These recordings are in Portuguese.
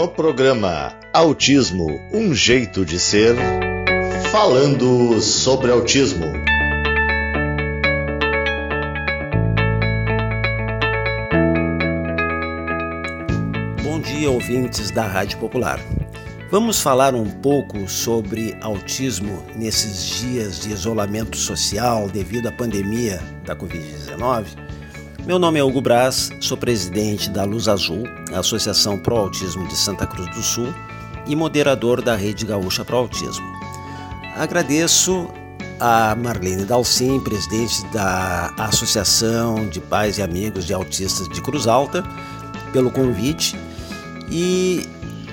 No programa Autismo Um Jeito de Ser, falando sobre autismo. Bom dia, ouvintes da Rádio Popular. Vamos falar um pouco sobre autismo nesses dias de isolamento social devido à pandemia da Covid-19? Meu nome é Hugo Braz, sou presidente da Luz Azul, Associação Pro Autismo de Santa Cruz do Sul, e moderador da Rede Gaúcha Pro Autismo. Agradeço a Marlene Dalcin, presidente da Associação de Pais e Amigos de Autistas de Cruz Alta, pelo convite e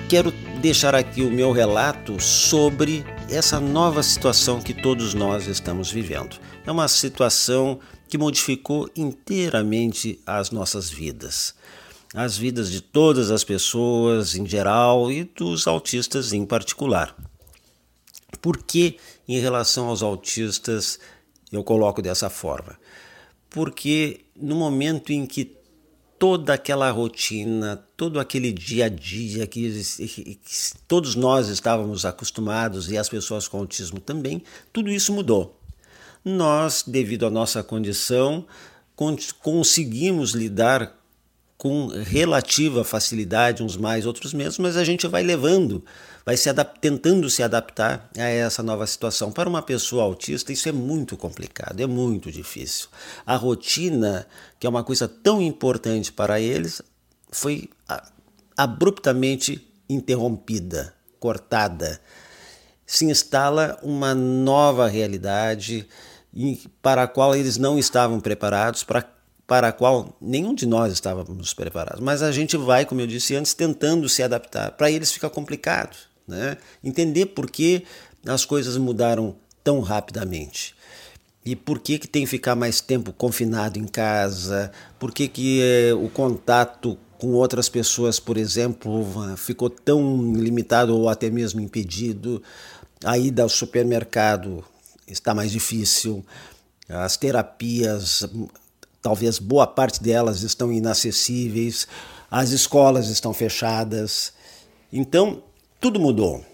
quero deixar aqui o meu relato sobre essa nova situação que todos nós estamos vivendo. É uma situação que modificou inteiramente as nossas vidas, as vidas de todas as pessoas em geral e dos autistas em particular. Por que, em relação aos autistas, eu coloco dessa forma? Porque no momento em que toda aquela rotina, todo aquele dia a dia que, que, todos nós estávamos acostumados e as pessoas com autismo também, tudo isso mudou. Nós, devido à nossa condição, conseguimos lidar com relativa facilidade, uns mais, outros menos, mas a gente vai levando vai se tentando se adaptar a essa nova situação. Para uma pessoa autista, isso é muito complicado, é muito difícil. A rotina, que é uma coisa tão importante para eles, foi abruptamente interrompida, cortada. Se instala uma nova realidade para a qual eles não estavam preparados, para para a qual nenhum de nós estávamos preparados. Mas a gente vai, como eu disse antes, tentando se adaptar. Para eles fica complicado né? entender por que as coisas mudaram tão rapidamente. E por que, que tem que ficar mais tempo confinado em casa? Por que, que é, o contato com outras pessoas, por exemplo, ficou tão limitado ou até mesmo impedido? A ida ao supermercado está mais difícil. As terapias, talvez boa parte delas estão inacessíveis. As escolas estão fechadas. Então, tudo mudou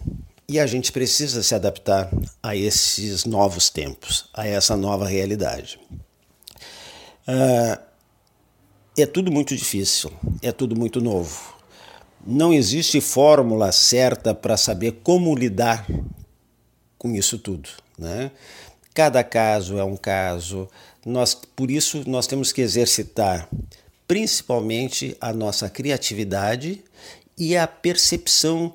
e a gente precisa se adaptar a esses novos tempos, a essa nova realidade. Uh, é tudo muito difícil, é tudo muito novo. Não existe fórmula certa para saber como lidar com isso tudo. Né? Cada caso é um caso. Nós, por isso, nós temos que exercitar principalmente a nossa criatividade e a percepção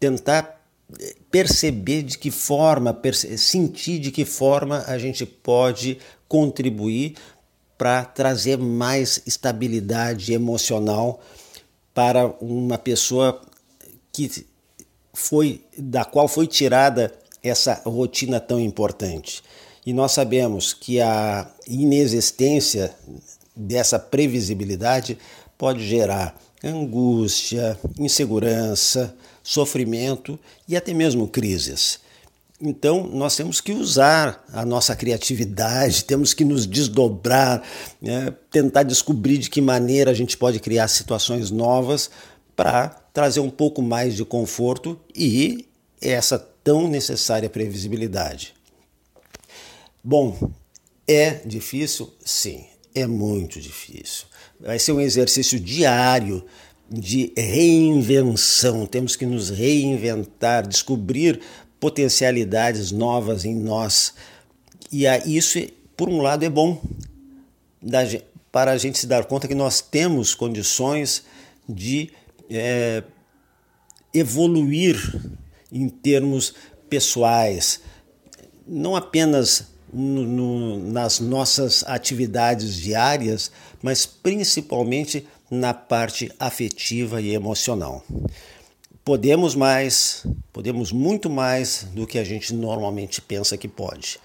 tentar eh, perceber de que forma, sentir de que forma a gente pode contribuir para trazer mais estabilidade emocional para uma pessoa que foi da qual foi tirada essa rotina tão importante. E nós sabemos que a inexistência dessa previsibilidade pode gerar angústia, insegurança, sofrimento e até mesmo crises. Então, nós temos que usar a nossa criatividade, temos que nos desdobrar, né, tentar descobrir de que maneira a gente pode criar situações novas para trazer um pouco mais de conforto e essa tão necessária previsibilidade. Bom, é difícil? Sim, é muito difícil. Vai ser um exercício diário de reinvenção. Temos que nos reinventar, descobrir potencialidades novas em nós. E isso, por um lado, é bom para a gente se dar conta que nós temos condições de é, evoluir em termos pessoais, não apenas no, no, nas nossas atividades diárias, mas principalmente na parte afetiva e emocional. Podemos mais, podemos muito mais do que a gente normalmente pensa que pode.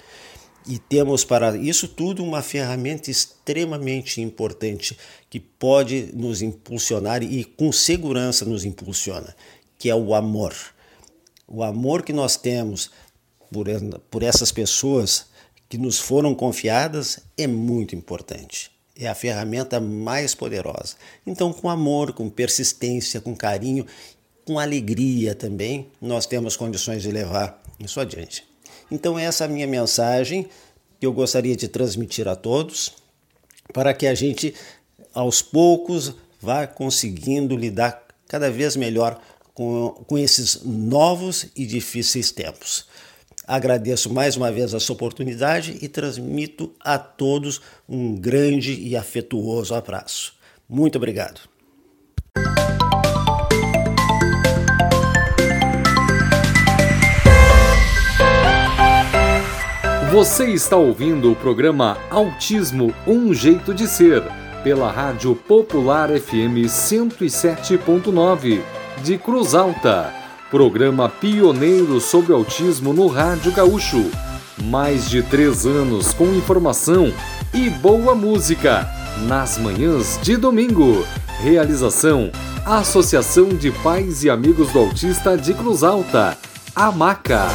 E temos para isso tudo uma ferramenta extremamente importante que pode nos impulsionar e com segurança nos impulsiona, que é o amor. O amor que nós temos por, por essas pessoas que nos foram confiadas é muito importante é a ferramenta mais poderosa. Então, com amor, com persistência, com carinho com alegria também, nós temos condições de levar isso adiante. Então, essa é a minha mensagem que eu gostaria de transmitir a todos, para que a gente, aos poucos, vá conseguindo lidar cada vez melhor com, com esses novos e difíceis tempos. Agradeço mais uma vez essa oportunidade e transmito a todos um grande e afetuoso abraço. Muito obrigado. Você está ouvindo o programa Autismo Um Jeito de Ser, pela Rádio Popular FM 107.9, de Cruz Alta. Programa pioneiro sobre autismo no Rádio Gaúcho. Mais de três anos com informação e boa música, nas manhãs de domingo. Realização: Associação de Pais e Amigos do Autista de Cruz Alta, AMACA.